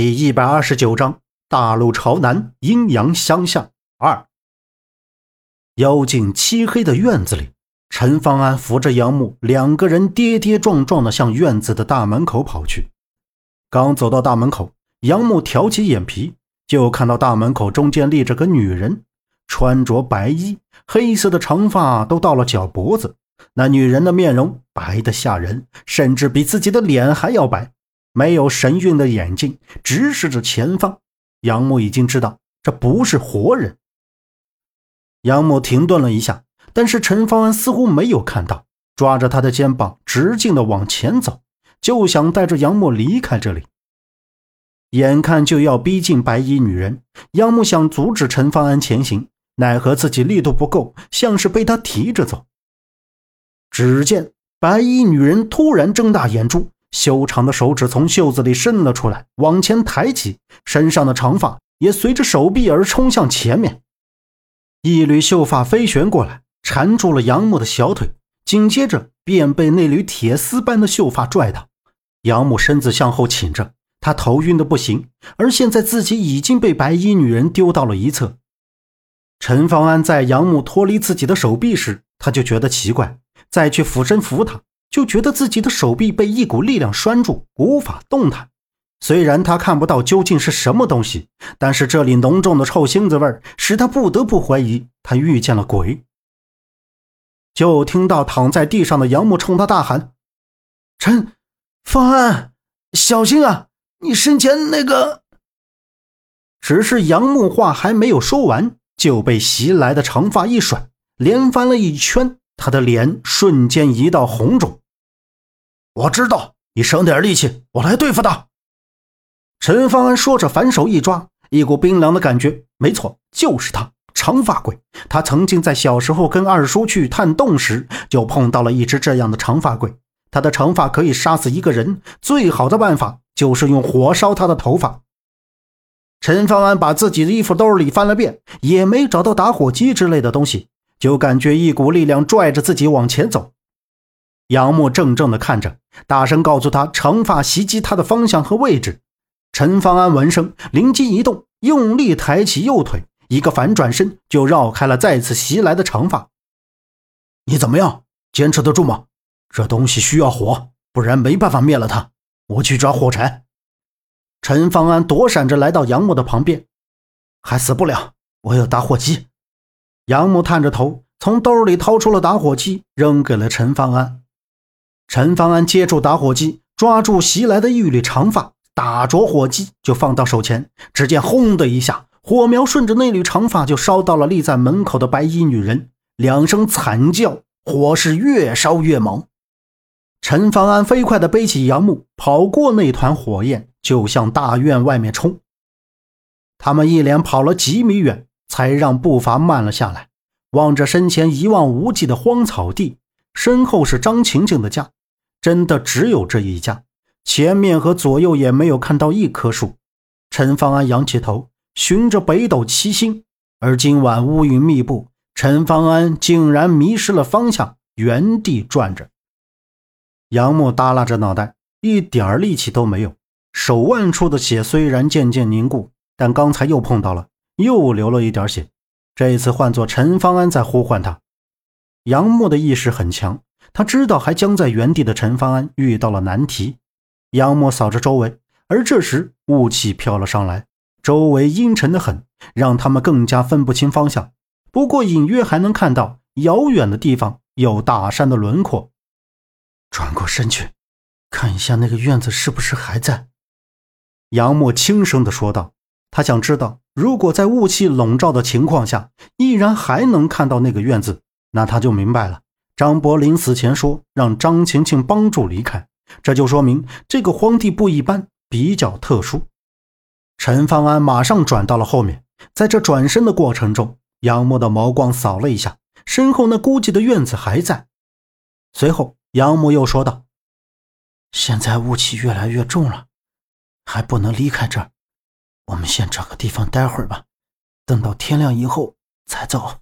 第一百二十九章：大路朝南，阴阳相向。二，幽静漆黑的院子里，陈方安扶着杨木，两个人跌跌撞撞地向院子的大门口跑去。刚走到大门口，杨木挑起眼皮，就看到大门口中间立着个女人，穿着白衣，黑色的长发都到了脚脖子。那女人的面容白得吓人，甚至比自己的脸还要白。没有神韵的眼睛直视着前方，杨木已经知道这不是活人。杨木停顿了一下，但是陈方安似乎没有看到，抓着他的肩膀直径的往前走，就想带着杨木离开这里。眼看就要逼近白衣女人，杨木想阻止陈方安前行，奈何自己力度不够，像是被他提着走。只见白衣女人突然睁大眼珠，修长的手指从袖子里伸了出来，往前抬起，身上的长发也随着手臂而冲向前面。一缕秀发飞旋过来，缠住了杨木的小腿，紧接着便被那缕铁丝般的秀发拽倒。杨木身子向后倾着，他头晕的不行，而现在自己已经被白衣女人丢到了一侧。陈方安在杨木脱离自己的手臂时，他就觉得奇怪。再去俯身扶他，就觉得自己的手臂被一股力量拴住，无法动弹。虽然他看不到究竟是什么东西，但是这里浓重的臭腥子味使他不得不怀疑他遇见了鬼。就听到躺在地上的杨木冲他大喊：“陈，方安，小心啊！你身前那个……”只是杨木话还没有说完，就被袭来的长发一甩，连翻了一圈。他的脸瞬间一道红肿。我知道，你省点力气，我来对付他。陈方安说着，反手一抓，一股冰凉的感觉，没错，就是他，长发鬼。他曾经在小时候跟二叔去探洞时，就碰到了一只这样的长发鬼。他的长发可以杀死一个人，最好的办法就是用火烧他的头发。陈方安把自己的衣服兜里翻了遍，也没找到打火机之类的东西。就感觉一股力量拽着自己往前走，杨木怔怔地看着，大声告诉他长发袭击他的方向和位置。陈方安闻声灵机一动，用力抬起右腿，一个反转身就绕开了再次袭来的长发。你怎么样？坚持得住吗？这东西需要火，不然没办法灭了它。我去抓火柴。陈方安躲闪着来到杨木的旁边，还死不了，我有打火机。杨木探着头，从兜里掏出了打火机，扔给了陈方安。陈方安接住打火机，抓住袭来的一缕长发，打着火机就放到手前。只见轰的一下，火苗顺着那缕长发就烧到了立在门口的白衣女人。两声惨叫，火势越烧越猛。陈方安飞快地背起杨木，跑过那团火焰，就向大院外面冲。他们一连跑了几米远。才让步伐慢了下来，望着身前一望无际的荒草地，身后是张晴晴的家，真的只有这一家，前面和左右也没有看到一棵树。陈方安仰起头，寻着北斗七星，而今晚乌云密布，陈方安竟然迷失了方向，原地转着。杨木耷拉着脑袋，一点力气都没有，手腕处的血虽然渐渐凝固，但刚才又碰到了。又流了一点血，这一次换作陈方安在呼唤他。杨木的意识很强，他知道还僵在原地的陈方安遇到了难题。杨木扫着周围，而这时雾气飘了上来，周围阴沉的很，让他们更加分不清方向。不过隐约还能看到遥远的地方有大山的轮廓。转过身去，看一下那个院子是不是还在。杨默轻声地说道。他想知道，如果在雾气笼罩的情况下，依然还能看到那个院子，那他就明白了。张伯临死前说让张晴晴帮助离开，这就说明这个荒地不一般，比较特殊。陈方安马上转到了后面，在这转身的过程中，杨木的眸光扫了一下身后那孤寂的院子还在。随后，杨木又说道：“现在雾气越来越重了，还不能离开这儿。”我们先找个地方待会儿吧，等到天亮以后再走。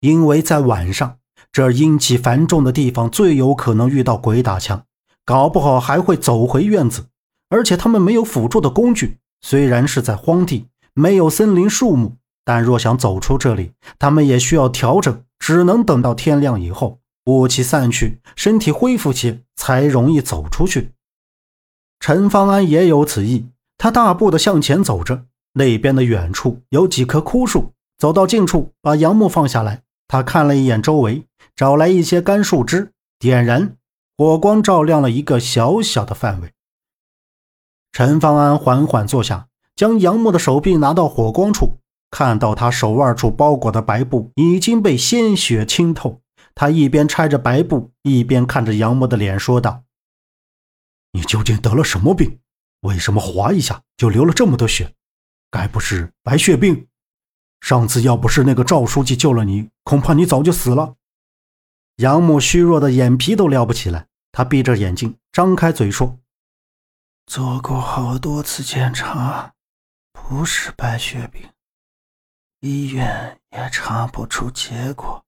因为在晚上，这阴气繁重的地方最有可能遇到鬼打墙，搞不好还会走回院子。而且他们没有辅助的工具。虽然是在荒地，没有森林树木，但若想走出这里，他们也需要调整，只能等到天亮以后，雾气散去，身体恢复些，才容易走出去。陈方安也有此意，他大步的向前走着，那边的远处有几棵枯树，走到近处，把杨木放下来。他看了一眼周围，找来一些干树枝，点燃，火光照亮了一个小小的范围。陈方安缓缓坐下，将杨木的手臂拿到火光处，看到他手腕处包裹的白布已经被鲜血浸透。他一边拆着白布，一边看着杨木的脸，说道：“你究竟得了什么病？为什么划一下就流了这么多血？该不是白血病？”上次要不是那个赵书记救了你，恐怕你早就死了。杨母虚弱的眼皮都撩不起来，他闭着眼睛，张开嘴说：“做过好多次检查，不是白血病，医院也查不出结果。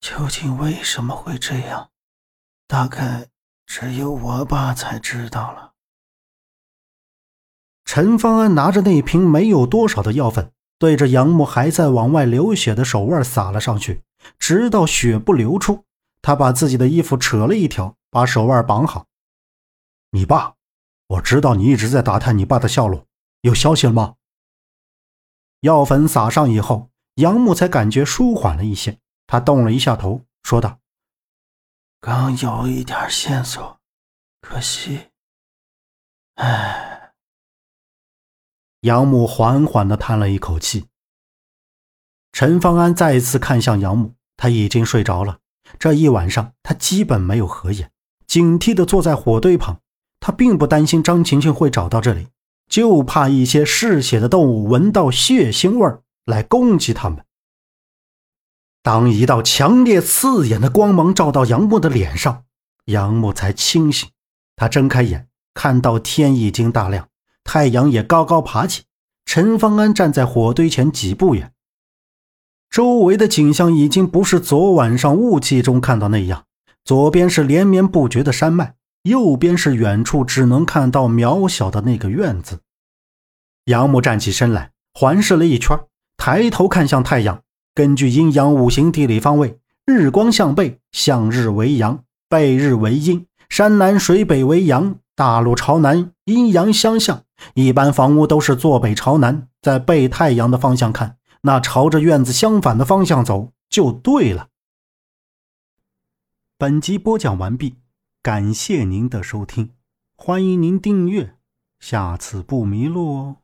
究竟为什么会这样？大概只有我爸才知道了。”陈方安拿着那瓶没有多少的药粉。对着杨木还在往外流血的手腕撒了上去，直到血不流出。他把自己的衣服扯了一条，把手腕绑好。你爸，我知道你一直在打探你爸的下落，有消息了吗？药粉撒上以后，杨木才感觉舒缓了一些。他动了一下头，说道：“刚有一点线索，可惜，唉。”杨母缓缓地叹了一口气。陈方安再次看向杨母，他已经睡着了。这一晚上，他基本没有合眼，警惕地坐在火堆旁。他并不担心张晴晴会找到这里，就怕一些嗜血的动物闻到血腥味来攻击他们。当一道强烈刺眼的光芒照到杨木的脸上，杨木才清醒。他睁开眼，看到天已经大亮。太阳也高高爬起，陈方安站在火堆前几步远，周围的景象已经不是昨晚上雾气中看到那样。左边是连绵不绝的山脉，右边是远处只能看到渺小的那个院子。杨木站起身来，环视了一圈，抬头看向太阳。根据阴阳五行地理方位，日光向背，向日为阳，背日为阴，山南水北为阳。大路朝南，阴阳相向，一般房屋都是坐北朝南，在背太阳的方向看，那朝着院子相反的方向走就对了。本集播讲完毕，感谢您的收听，欢迎您订阅，下次不迷路哦。